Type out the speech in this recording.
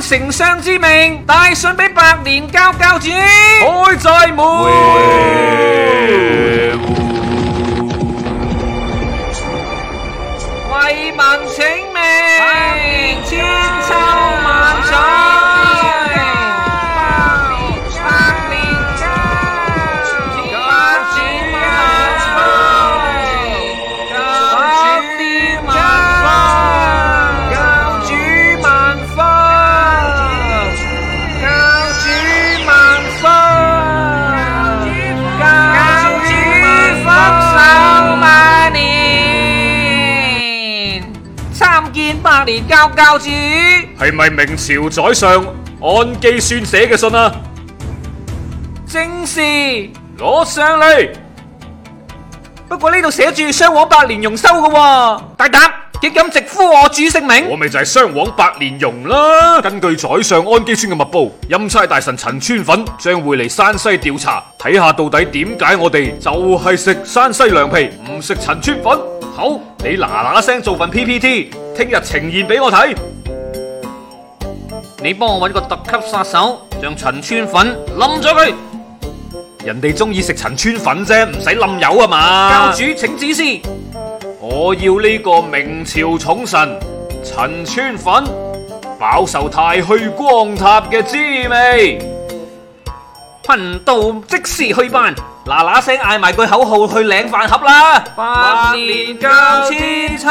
丞相之命，带信俾百年教教主，开在门，为民请命，千秋。见百年教教主，系咪明朝宰相安基宣写嘅信啊？正是攞上嚟。不过呢度写住双王百年容收嘅。大胆，竟敢直呼我主姓名？我咪就系双王百年容啦。根据宰相安基宣嘅密报，钦差大臣陈川粉将会嚟山西调查，睇下到底点解我哋就系食山西凉皮唔食陈川粉。好，你嗱嗱声做份 P P T。听日呈现俾我睇，你帮我搵个特级杀手，将陈川粉冧咗佢。人哋中意食陈川粉啫，唔使冧油啊嘛。教主请指示，我要呢个明朝宠臣陈川粉饱受太虚光塔嘅滋味。贫道即时去办，嗱嗱声嗌埋句口号去领饭盒啦。百年教千秋。